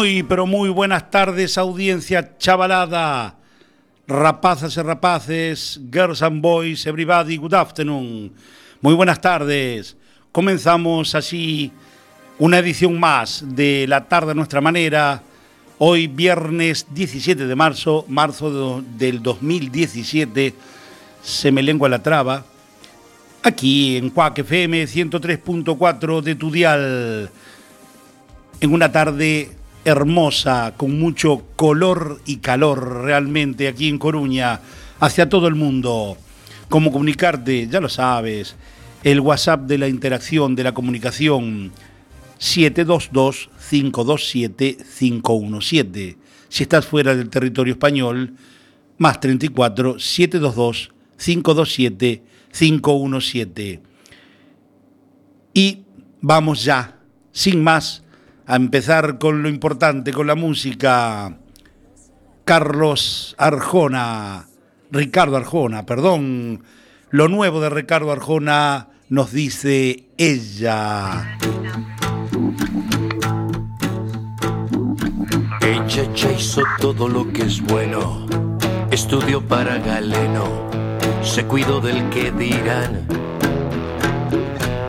Muy, pero muy buenas tardes, audiencia chavalada. Rapazas y rapaces, girls and boys, everybody, good afternoon. Muy buenas tardes. Comenzamos así una edición más de La tarde a nuestra manera. Hoy viernes 17 de marzo, marzo de- del 2017. Se me lengua la traba. Aquí en Cuac FM 103.4 de tu dial en una tarde hermosa, con mucho color y calor realmente aquí en Coruña, hacia todo el mundo. ¿Cómo comunicarte? Ya lo sabes. El WhatsApp de la interacción, de la comunicación, 722-527-517. Si estás fuera del territorio español, más 34 722 527 517. Y vamos ya, sin más, a empezar con lo importante, con la música. Carlos Arjona, Ricardo Arjona, perdón. Lo nuevo de Ricardo Arjona nos dice ella. Ella ya hizo todo lo que es bueno, estudió para Galeno, se cuidó del que dirán,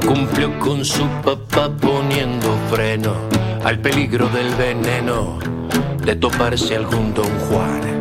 cumplió con su papá poniendo freno al peligro del veneno de toparse algún don Juan.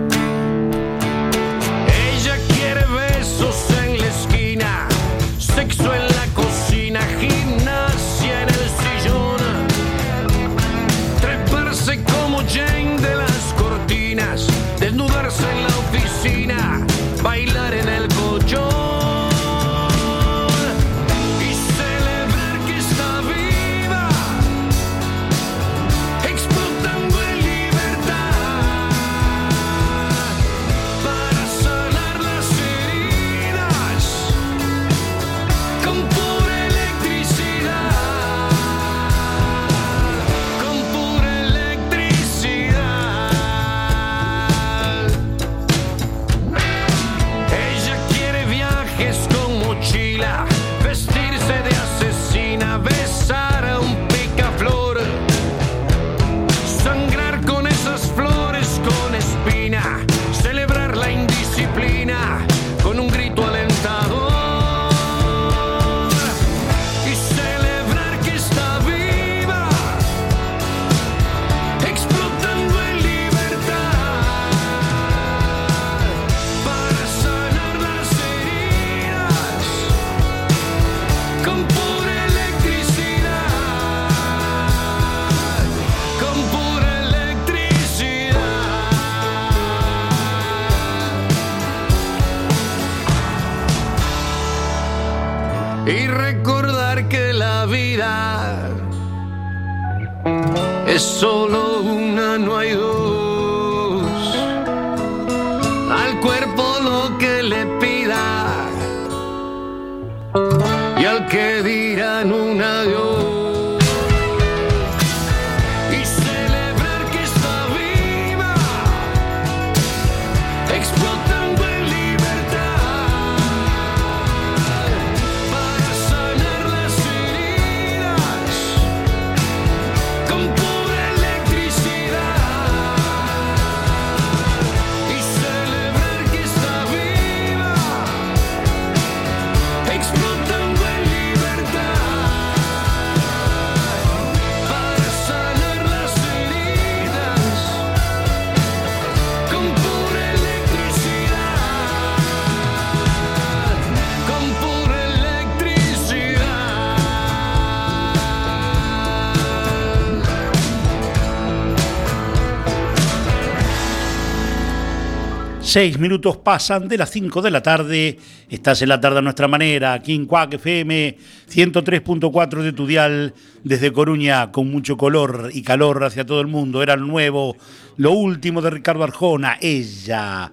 Seis minutos pasan de las 5 de la tarde. Estás en la tarde a nuestra manera, aquí en Cuac FM 103.4 de tu dial, desde Coruña, con mucho color y calor hacia todo el mundo. Era el nuevo, lo último de Ricardo Arjona, ella.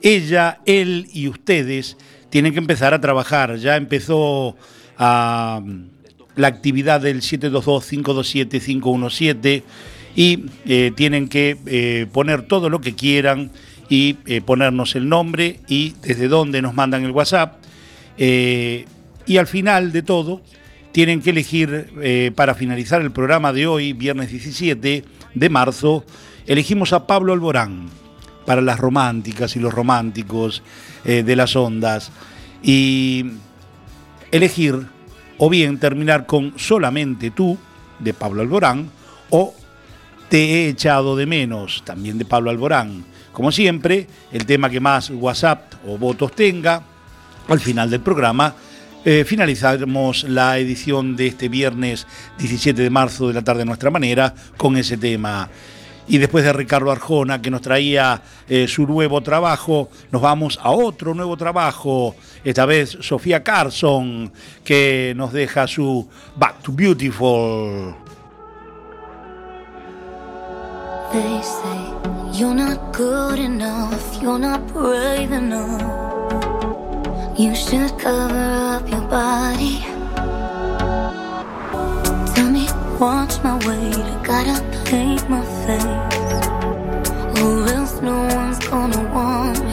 Ella, él y ustedes tienen que empezar a trabajar. Ya empezó a la actividad del 722-527-517 y eh, tienen que eh, poner todo lo que quieran y eh, ponernos el nombre y desde dónde nos mandan el WhatsApp. Eh, y al final de todo, tienen que elegir eh, para finalizar el programa de hoy, viernes 17 de marzo, elegimos a Pablo Alborán para las románticas y los románticos de las ondas. Y elegir o bien terminar con Solamente tú, de Pablo Alborán, o Te he echado de menos, también de Pablo Alborán. Como siempre, el tema que más WhatsApp o votos tenga, al final del programa, eh, finalizaremos la edición de este viernes 17 de marzo de la tarde a nuestra manera con ese tema. Y después de Ricardo Arjona, que nos traía eh, su nuevo trabajo, nos vamos a otro nuevo trabajo. Esta vez Sofía Carson, que nos deja su Back to Beautiful. You're not good enough, you're not brave enough. You should cover up your body. Tell me, watch my weight, I gotta paint my face. Or else no one's gonna want me.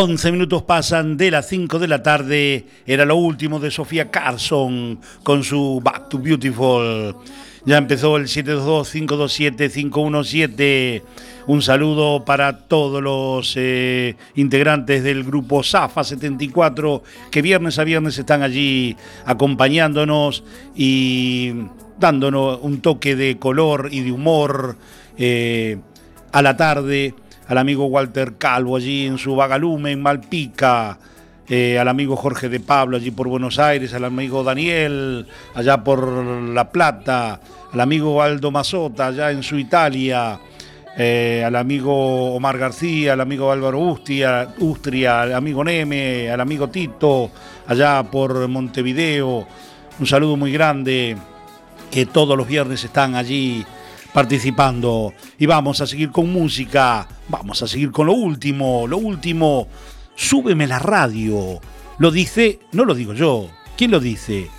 11 minutos pasan de las 5 de la tarde. Era lo último de Sofía Carson con su Back to Beautiful. Ya empezó el 722-527-517. Un saludo para todos los eh, integrantes del grupo Zafa 74 que viernes a viernes están allí acompañándonos y dándonos un toque de color y de humor eh, a la tarde al amigo Walter Calvo allí en su Vagalume, en Malpica, eh, al amigo Jorge de Pablo allí por Buenos Aires, al amigo Daniel allá por La Plata, al amigo Aldo Mazota allá en su Italia, eh, al amigo Omar García, al amigo Álvaro Ustria, Ustria, al amigo Neme, al amigo Tito allá por Montevideo. Un saludo muy grande que todos los viernes están allí participando. Y vamos a seguir con música, vamos a seguir con lo último, lo último. Súbeme la radio. Lo dice, no lo digo yo. ¿Quién lo dice?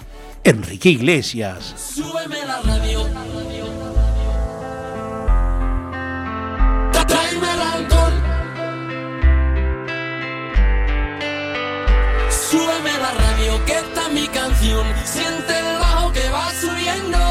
Enrique Iglesias. Súbeme la radio. Tráeme el alcohol. Súbeme la radio, que está mi canción. Siente el bajo que va subiendo.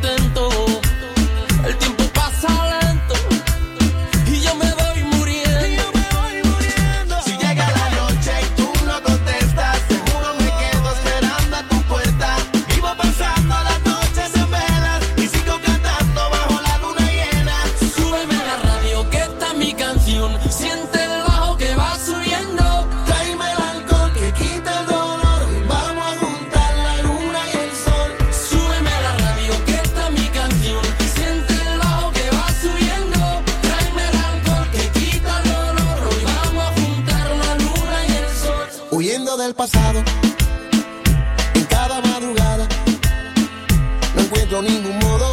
Ningún modo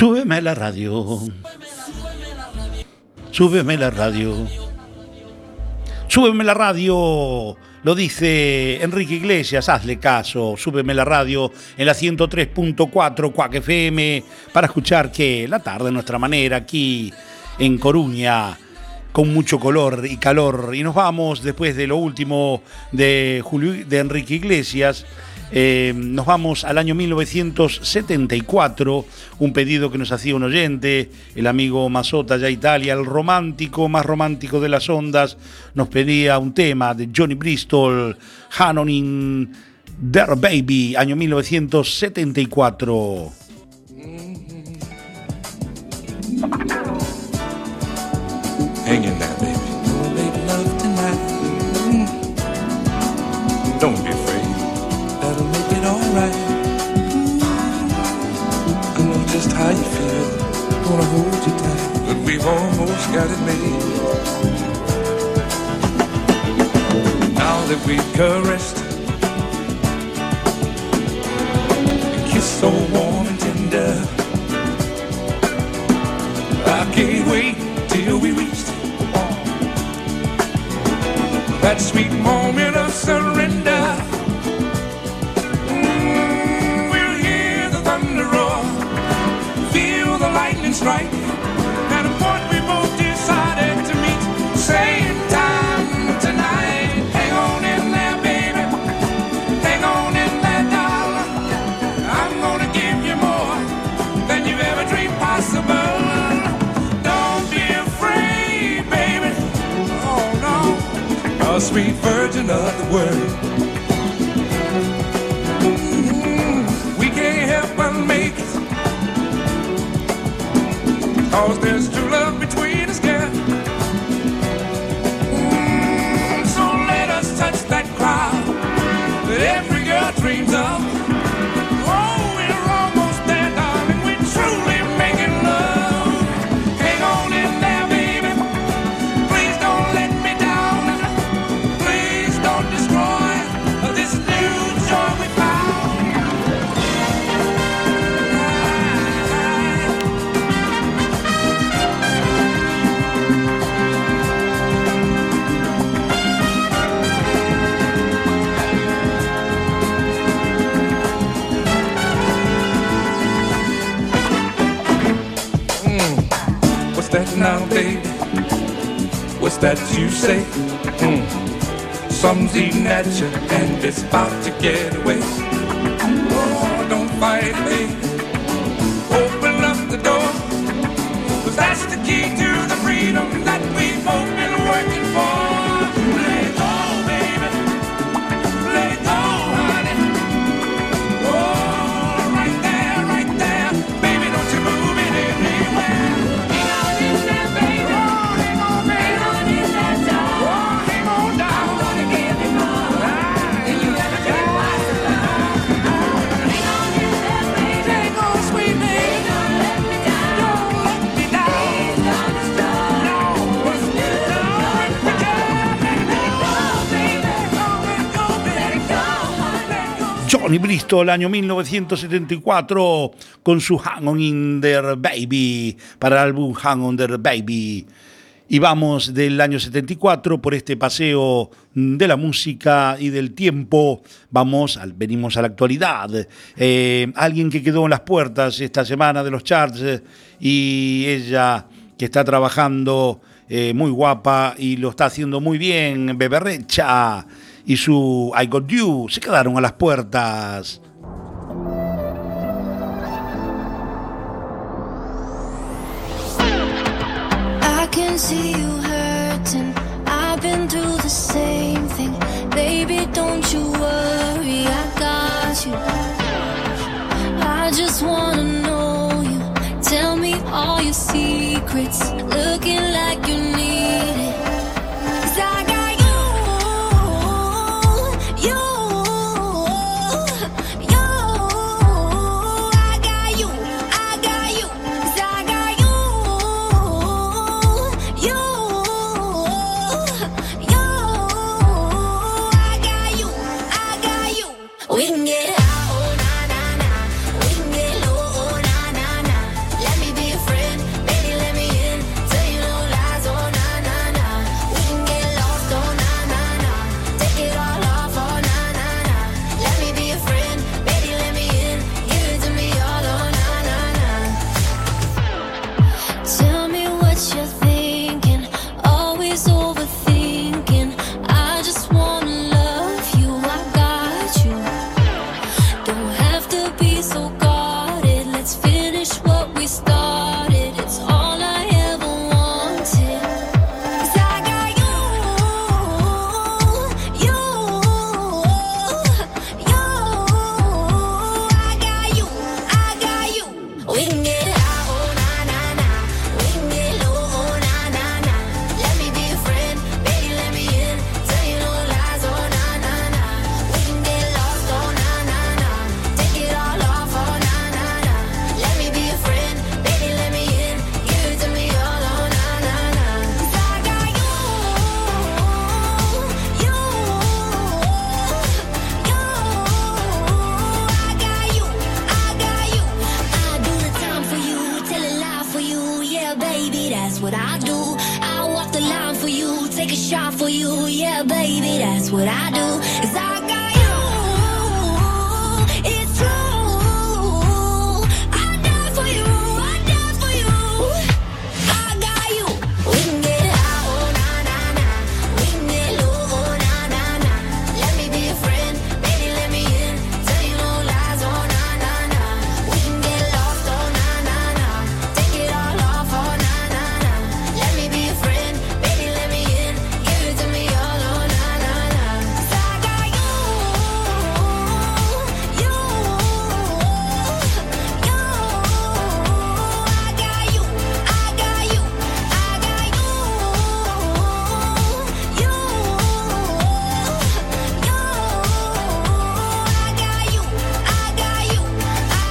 Súbeme la radio. Súbeme la radio. Súbeme la radio. Lo dice Enrique Iglesias, hazle caso, súbeme la radio en la 103.4 Cuac FM para escuchar que la tarde de nuestra manera aquí en Coruña con mucho color y calor. Y nos vamos después de lo último de, Julio, de Enrique Iglesias. Eh, nos vamos al año 1974, un pedido que nos hacía un oyente, el amigo Mazota ya Italia, el romántico más romántico de las ondas, nos pedía un tema de Johnny Bristol, Hanonin Der Baby, año 1974. Hang Gonna hold you tight. But we've almost got it made. Now that we've caressed, kiss so warm and tender. I can't wait till we reach that sweet moment of surrender. Lightning strike, and what we both decided to meet, same time tonight. Hang on in there, baby. Hang on in there, darling. I'm gonna give you more than you've ever dreamed possible. Don't be afraid, baby. Oh no a sweet virgin of the world. Cause there's now, baby? What's that you say? Mm. Something's eating at you and it's about to get away. Johnny Bristol, año 1974, con su Hang On In Baby, para el álbum Hang On There Baby. Y vamos del año 74 por este paseo de la música y del tiempo. Vamos, venimos a la actualidad. Eh, alguien que quedó en las puertas esta semana de los charts y ella que está trabajando eh, muy guapa y lo está haciendo muy bien, Beberrecha y su I Got You se quedaron a las puertas. I can see you hurting. I've been through the same thing. Baby, don't you worry, I got you. I just wanna know you. Tell me all your secrets. Looking like you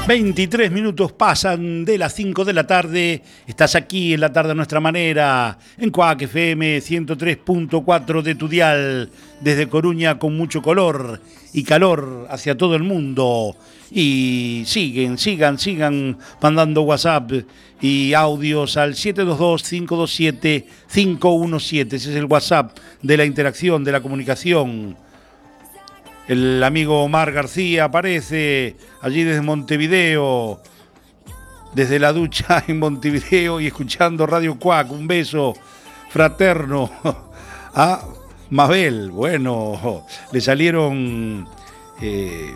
23 minutos pasan de las 5 de la tarde. Estás aquí en la tarde a nuestra manera, en Cuac FM 103.4 de tu dial, desde Coruña con mucho color y calor hacia todo el mundo. Y siguen, sigan, sigan mandando WhatsApp y audios al 722-527-517. Ese es el WhatsApp de la interacción, de la comunicación. El amigo Omar García aparece allí desde Montevideo, desde la ducha en Montevideo y escuchando Radio Cuac. Un beso fraterno a Mabel. Bueno, le salieron eh,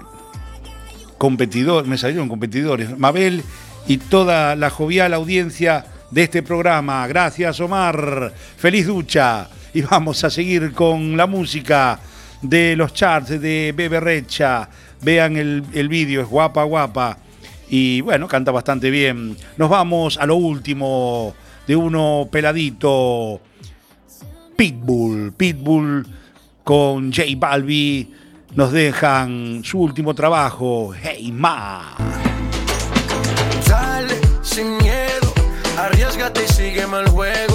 competidores, me salieron competidores. Mabel y toda la jovial audiencia de este programa. Gracias, Omar. Feliz ducha. Y vamos a seguir con la música de los charts de Bebe Recha. Vean el, el vídeo, es guapa, guapa. Y bueno, canta bastante bien. Nos vamos a lo último de uno peladito. Pitbull. Pitbull con J Balbi nos dejan su último trabajo, Hey Ma. Dale, sin miedo, arriesgate y el juego.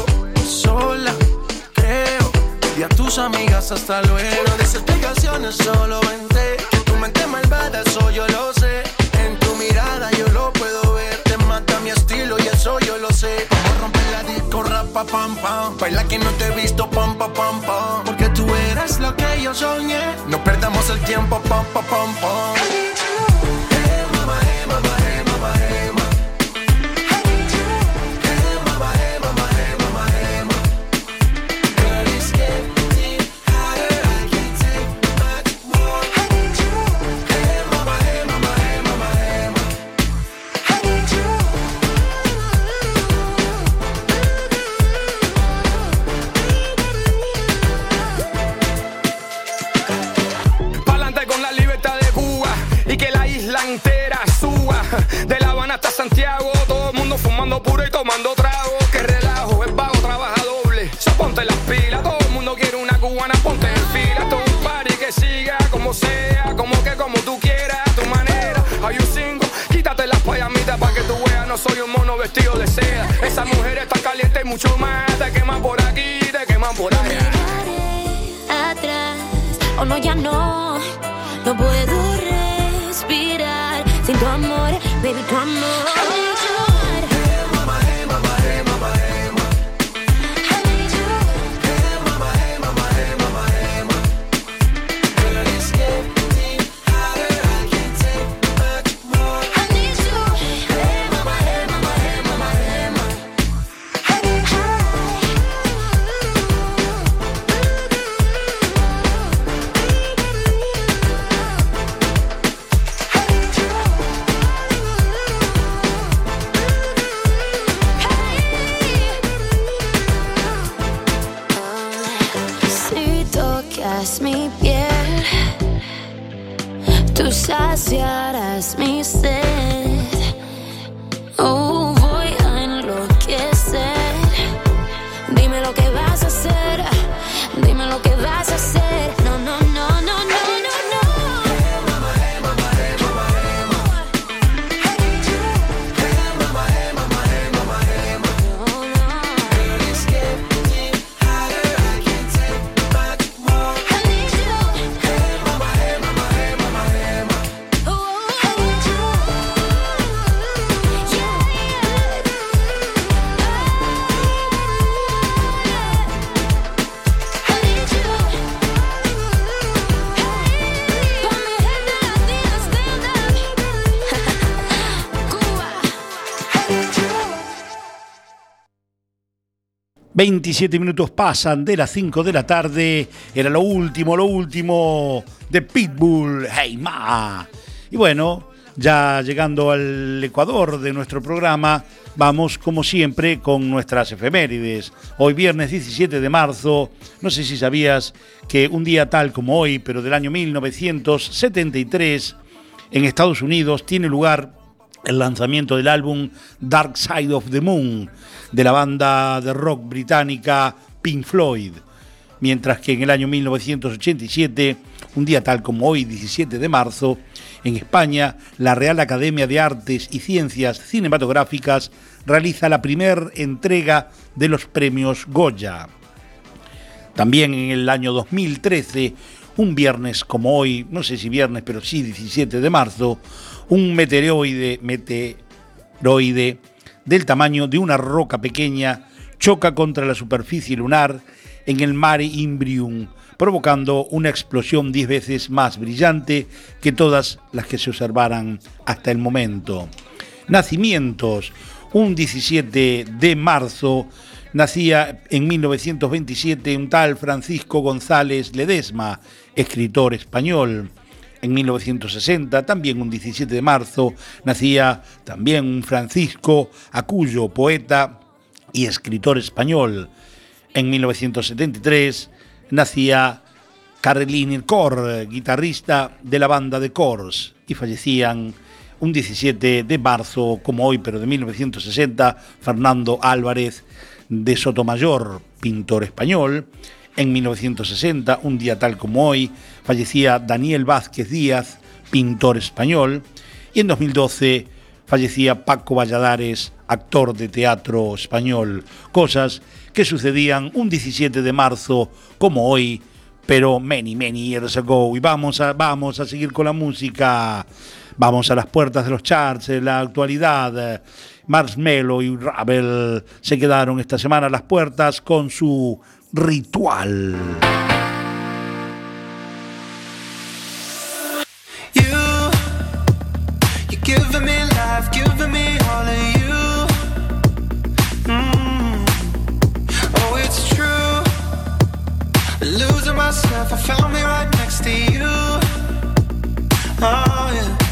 Y a tus amigas hasta luego. No des explicaciones, solo vente. Que tu mente malvada, eso yo lo sé. En tu mirada yo lo puedo ver. Te mata mi estilo y eso yo lo sé. Vamos a romper la disco, rapa, pam, pam. Baila que no te he visto, pam, pam, pam. Porque tú eres lo que yo soñé. No perdamos el tiempo, pam, pam, pam. Esa mujer está caliente y mucho más. Te queman por aquí, te queman por allá. atrás. Oh no, ya no, no puedo respirar sin tu amor, baby, tu amor. Tocas mi piel, tú saciarás mi sed. 27 minutos pasan de las 5 de la tarde. Era lo último, lo último de Pitbull. Hey Ma. Y bueno, ya llegando al Ecuador de nuestro programa, vamos como siempre con nuestras efemérides. Hoy viernes 17 de marzo, no sé si sabías que un día tal como hoy, pero del año 1973, en Estados Unidos tiene lugar el lanzamiento del álbum Dark Side of the Moon de la banda de rock británica Pink Floyd. Mientras que en el año 1987, un día tal como hoy, 17 de marzo, en España, la Real Academia de Artes y Ciencias Cinematográficas realiza la primera entrega de los premios Goya. También en el año 2013, un viernes como hoy, no sé si viernes, pero sí 17 de marzo, un meteoroide, meteoroide del tamaño de una roca pequeña choca contra la superficie lunar en el Mare Imbrium, provocando una explosión 10 veces más brillante que todas las que se observaran hasta el momento. Nacimientos. Un 17 de marzo nacía en 1927 un tal Francisco González Ledesma, escritor español. En 1960, también un 17 de marzo, nacía también un Francisco Acuyo, poeta y escritor español. En 1973 nacía Carolina Cor, guitarrista de la banda de Cors, y fallecían un 17 de marzo, como hoy, pero de 1960, Fernando Álvarez de Sotomayor, pintor español. En 1960, un día tal como hoy, fallecía Daniel Vázquez Díaz, pintor español. Y en 2012 fallecía Paco Valladares, actor de teatro español. Cosas que sucedían un 17 de marzo como hoy, pero many, many years ago. Y vamos a, vamos a seguir con la música. Vamos a las puertas de los charts, en la actualidad. Marshmello y Ravel se quedaron esta semana a las puertas con su ritual. You, you're giving me life, giving me all of you. Mm. Oh, it's true. Losing myself, I found me right next to you. Oh, yeah.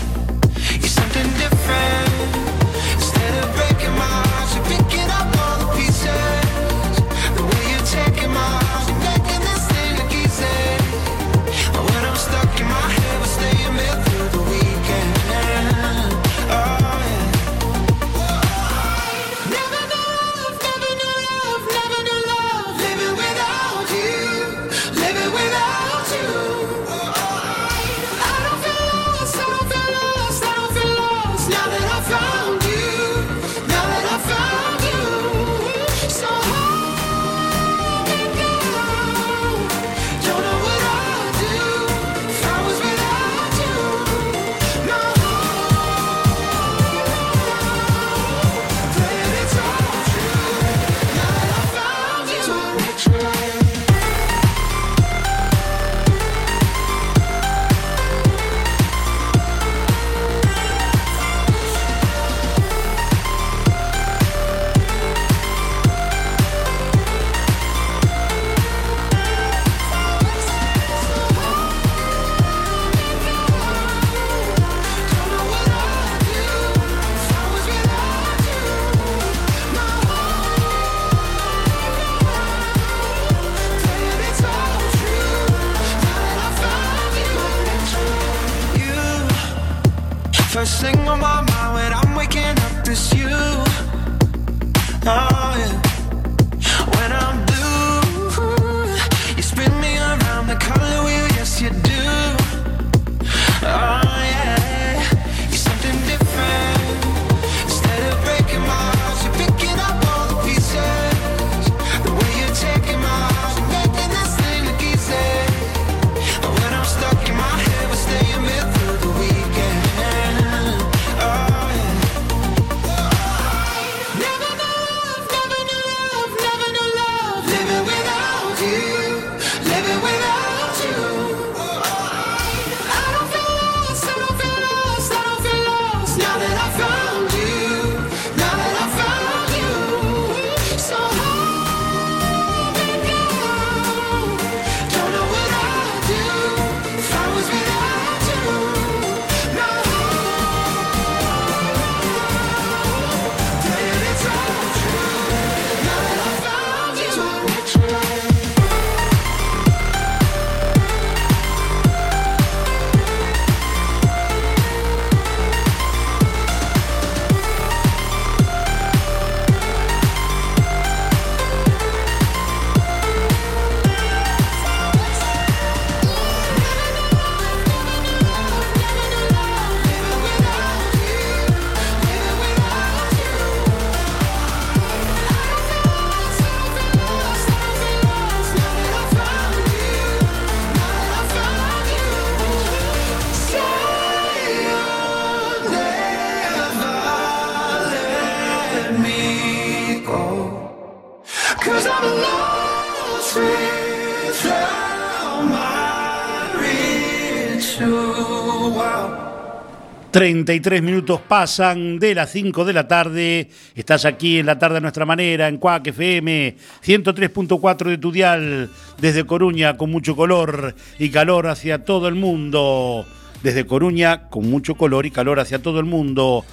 33 minutos pasan de las 5 de la tarde. Estás aquí en la tarde a nuestra manera, en Cuac FM 103.4 de tu dial, desde Coruña con mucho color y calor hacia todo el mundo. Desde Coruña con mucho color y calor hacia todo el mundo.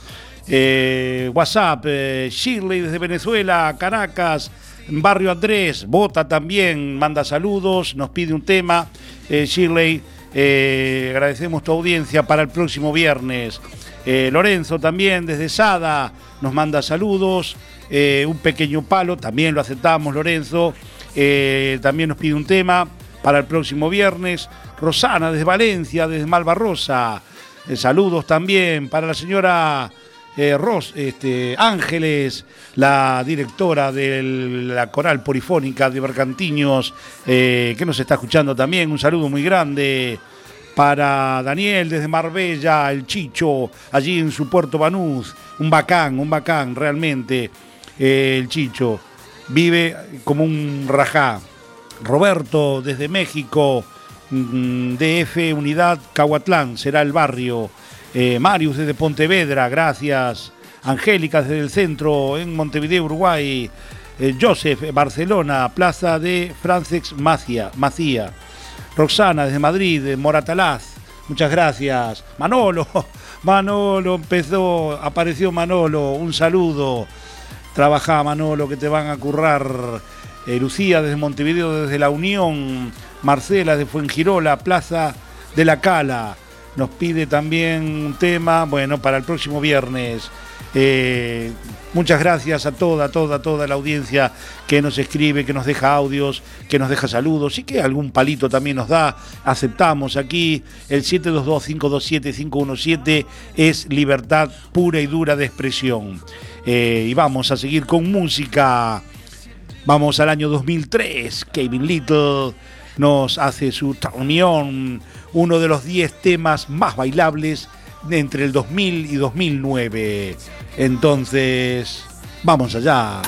Eh, WhatsApp, eh, Shirley desde Venezuela, Caracas, Barrio Andrés, Bota también, manda saludos, nos pide un tema. Eh, Shirley, eh, agradecemos tu audiencia para el próximo viernes. Eh, Lorenzo también desde Sada nos manda saludos. Eh, un pequeño palo, también lo aceptamos, Lorenzo. También nos pide un tema para el próximo viernes. Rosana desde Valencia, desde Malvarrosa. Saludos también para la señora eh, Ros, este, Ángeles, la directora de la coral polifónica de Bercantiños, eh, que nos está escuchando también. Un saludo muy grande para Daniel desde Marbella, el Chicho, allí en su puerto Banús. Un bacán, un bacán, realmente, eh, el Chicho. Vive como un rajá. Roberto desde México, mm, DF Unidad Cahuatlán, será el barrio. Eh, Marius desde Pontevedra, gracias. Angélica desde el centro en Montevideo, Uruguay. Eh, Joseph, Barcelona, Plaza de Francex Macía. Roxana desde Madrid, Moratalaz. Muchas gracias. Manolo, Manolo empezó, apareció Manolo, un saludo. Trabaja Manolo, que te van a currar. Eh, Lucía desde Montevideo, desde La Unión. Marcela de Fuengirola, Plaza de la Cala. Nos pide también un tema, bueno, para el próximo viernes. Eh, muchas gracias a toda, toda, toda la audiencia que nos escribe, que nos deja audios, que nos deja saludos y que algún palito también nos da. Aceptamos aquí el 722-527-517 es libertad pura y dura de expresión. Eh, y vamos a seguir con música. Vamos al año 2003. Kevin Little nos hace su reunión, uno de los 10 temas más bailables entre el 2000 y 2009. Entonces, vamos allá.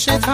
shit's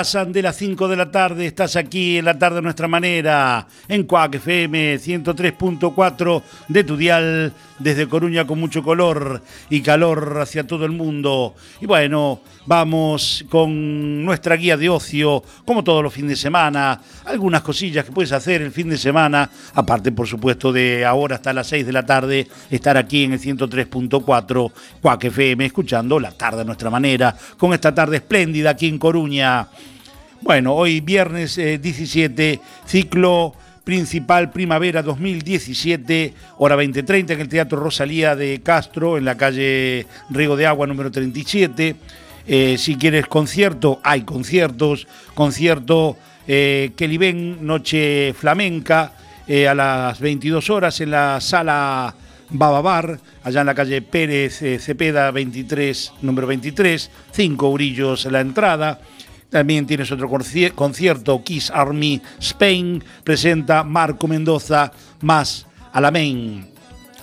pasan de las 5 de la tarde. Estás aquí en la tarde a nuestra manera, en Cuac FM 103.4 de tu dial, desde Coruña con mucho color y calor hacia todo el mundo. Y bueno, vamos con nuestra guía de ocio, como todos los fines de semana. Algunas cosillas que puedes hacer el fin de semana, aparte, por supuesto, de ahora hasta las 6 de la tarde, estar aquí en el 103.4 Cuac FM, escuchando la tarde a nuestra manera, con esta tarde espléndida aquí en Coruña. Bueno, hoy viernes eh, 17, ciclo principal primavera 2017, hora 20.30 en el Teatro Rosalía de Castro, en la calle Riego de Agua número 37. Eh, si quieres concierto, hay conciertos. Concierto eh, Kelly Noche Flamenca, eh, a las 22 horas en la sala Bababar, allá en la calle Pérez eh, Cepeda 23, número 23, 5 eurillos la entrada. También tienes otro conci- concierto, Kiss Army Spain, presenta Marco Mendoza más Alamein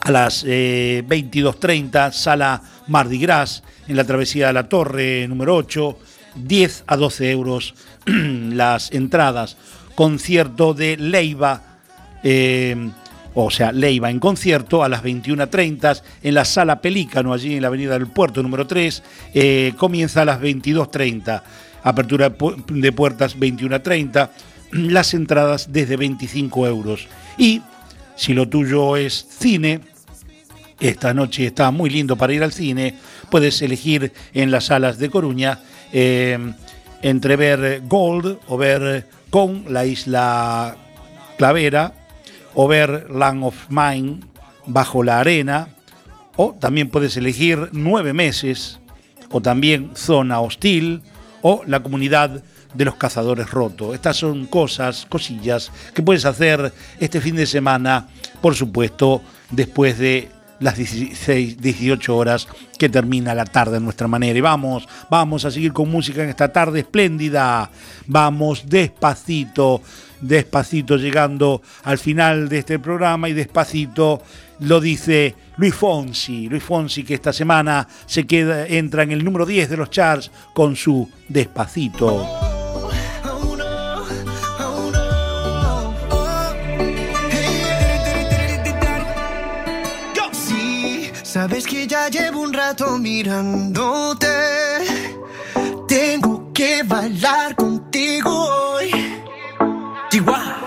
a las eh, 22.30, sala Mardi Gras, en la travesía de la Torre número 8, 10 a 12 euros las entradas. Concierto de Leiva, eh, o sea, Leiva en concierto a las 21.30 en la sala Pelícano, allí en la avenida del Puerto número 3, eh, comienza a las 22.30. Apertura de pu- de puertas 21.30, las entradas desde 25 euros. Y si lo tuyo es cine, esta noche está muy lindo para ir al cine. Puedes elegir en las salas de Coruña eh, entre ver Gold o ver con la isla Clavera o ver Land of Mine bajo la arena. O también puedes elegir nueve meses o también Zona Hostil o la comunidad de los cazadores rotos. Estas son cosas, cosillas que puedes hacer este fin de semana, por supuesto, después de las 16, 18 horas que termina la tarde en nuestra manera. Y vamos, vamos a seguir con música en esta tarde espléndida. Vamos despacito, despacito llegando al final de este programa y despacito lo dice Luis Fonsi. Luis Fonsi que esta semana se queda, entra en el número 10 de los charts con su despacito. Sabes que ya llevo un rato mirándote. Tengo que bailar contigo hoy. Chihuahua.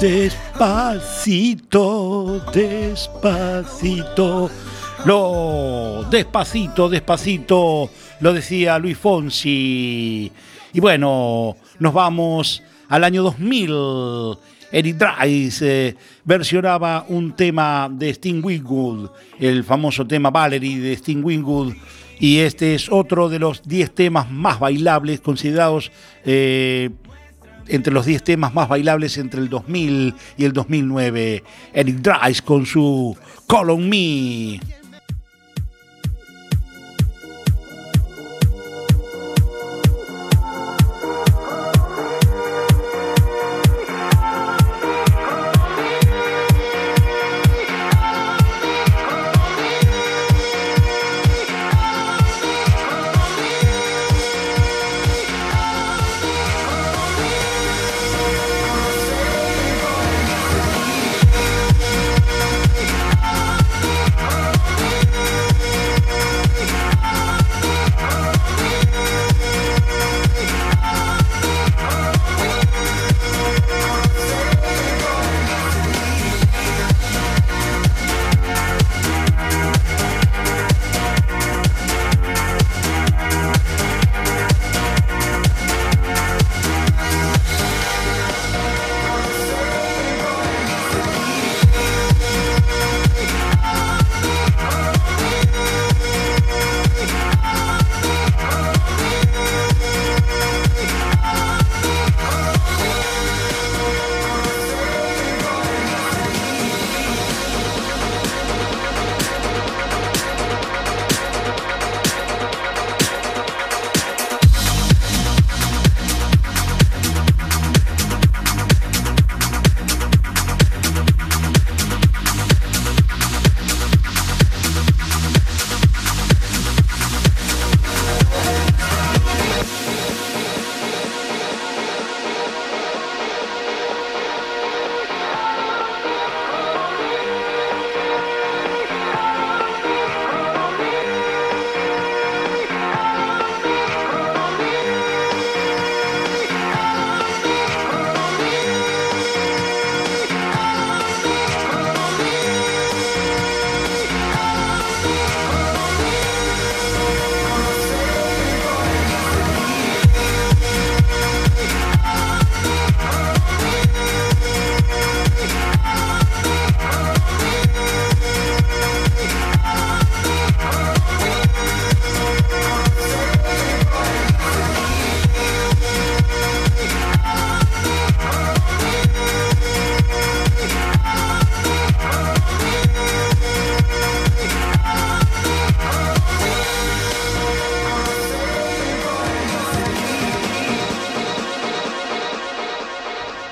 Despacito, despacito. Lo despacito, despacito, lo decía Luis Fonsi. Y bueno, nos vamos al año 2000. Eric eh, versionaba un tema de Sting Wingwood, el famoso tema Valerie de Sting Wingwood. Y este es otro de los 10 temas más bailables, considerados eh, entre los 10 temas más bailables entre el 2000 y el 2009. Eric Dries con su Call on Me.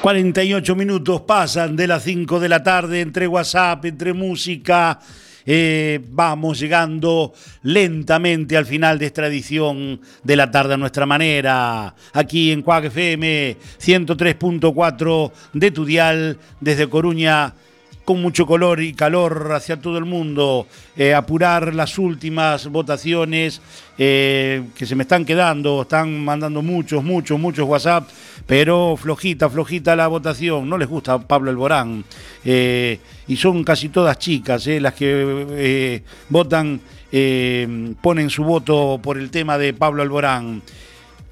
...48 minutos pasan de las 5 de la tarde... ...entre WhatsApp, entre música... Eh, vamos llegando lentamente al final de esta edición de la tarde a nuestra manera, aquí en Cuac FM 103.4 de tu dial desde Coruña con mucho color y calor hacia todo el mundo, eh, apurar las últimas votaciones eh, que se me están quedando, están mandando muchos, muchos, muchos WhatsApp, pero flojita, flojita la votación, no les gusta Pablo Alborán, eh, y son casi todas chicas eh, las que votan ponen su voto por el tema de Pablo Alborán.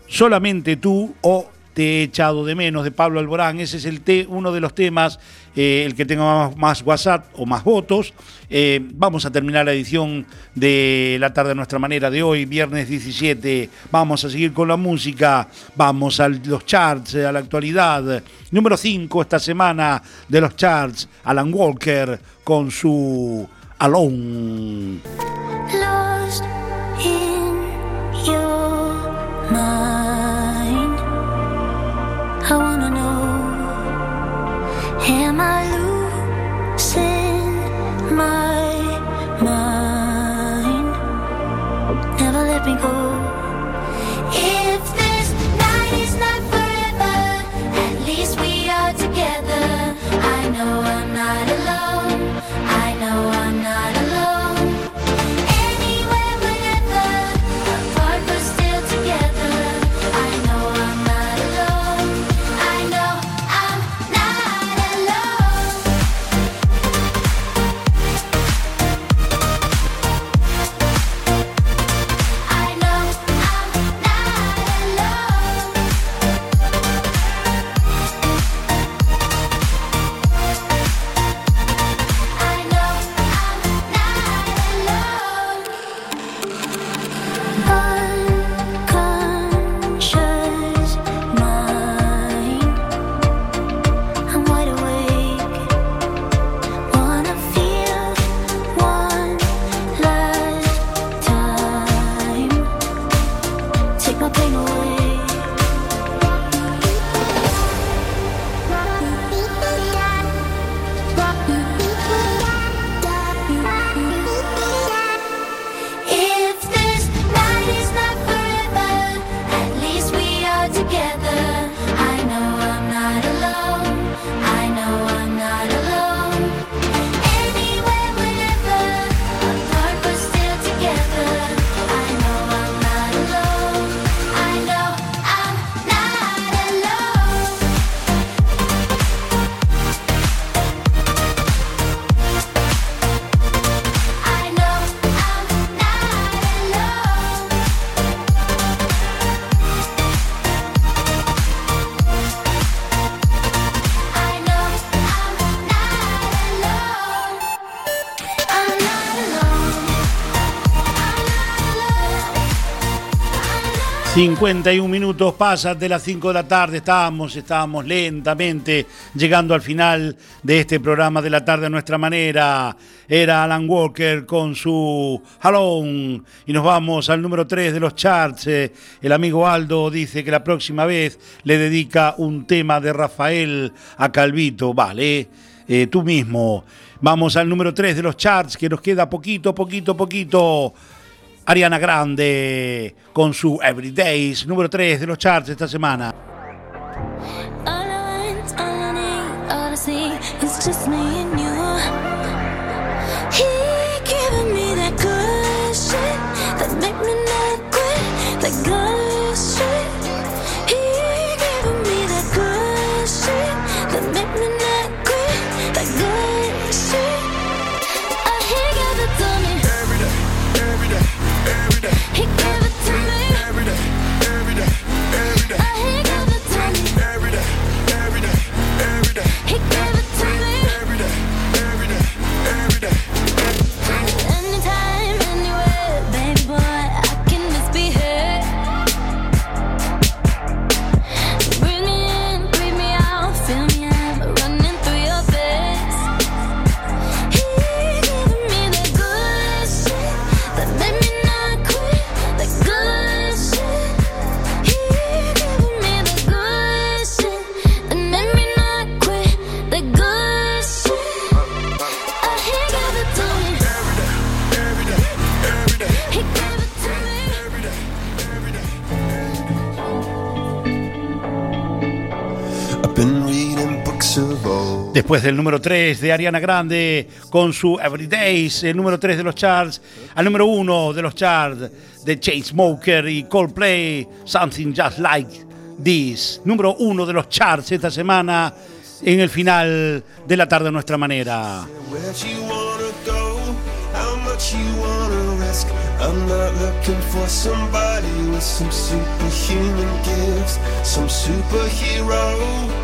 Solamente tú o te he echado de menos de Pablo Alborán. Ese es el te- uno de los temas, eh, el que tenga más, WhatsApp o más votos. Eh, vamos a terminar la edición de La tarde a nuestra manera de hoy, viernes 17. Vamos a seguir con la música. Vamos a los charts, eh, a la actualidad. Número 5 esta semana de los charts, Alan Walker con su Alone. Lost in your mind. Me go. 51 minutos pasan de las 5 de la tarde, estábamos, estábamos lentamente llegando al final de este programa de la tarde a nuestra manera. Era Alan Walker con su Alone y nos vamos al número 3 de los charts. Eh, El amigo Aldo dice que la próxima vez le dedica un tema de Rafael a Calvito, vale, eh, tú mismo. Vamos al número 3 de los charts que nos queda poquito, poquito, poquito. Ariana Grande con su Everydays, número 3 de los charts esta semana. All I want, all I need, all I. Después del número 3 de Ariana Grande con su Everydays, el número 3 de los charts, al número 1 de los charts de Chainsmoker y Coldplay, Something Just Like This. Número 1 de los charts esta semana en el final de la tarde a nuestra manera. I'm not looking for somebody with some superhuman gifts, some superhero,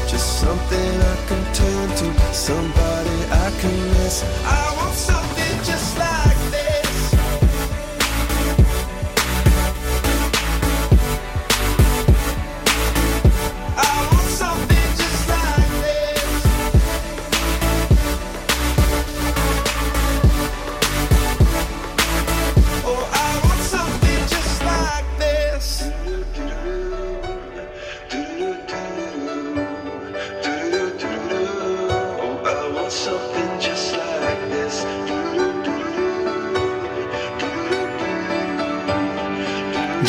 Something I can turn to, somebody I can miss. I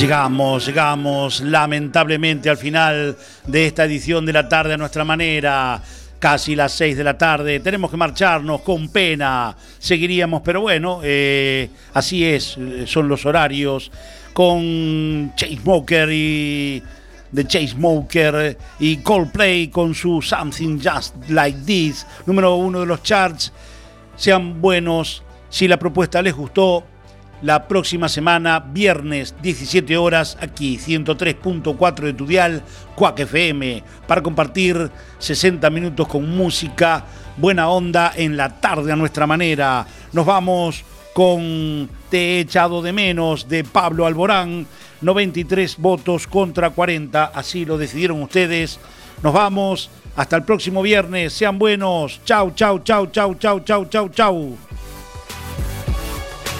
Llegamos, llegamos lamentablemente al final de esta edición de la tarde a nuestra manera. Casi las 6 de la tarde. Tenemos que marcharnos con pena. Seguiríamos, pero bueno, eh, así es, eh, son los horarios. Con Chainsmoker y de Chainsmoker y Coldplay con su Something Just Like This, número uno de los charts. Sean buenos. Si la propuesta les gustó, la próxima semana, viernes 17 horas, aquí 103.4 de tu dial, Cuac FM, para compartir 60 minutos con música, buena onda en la tarde a nuestra manera. Nos vamos con Te he echado de menos de Pablo Alborán, 93 votos contra 40, así lo decidieron ustedes. Nos vamos, hasta el próximo viernes, sean buenos. Chau, chau, chau, chau, chau, chau, chau, chau.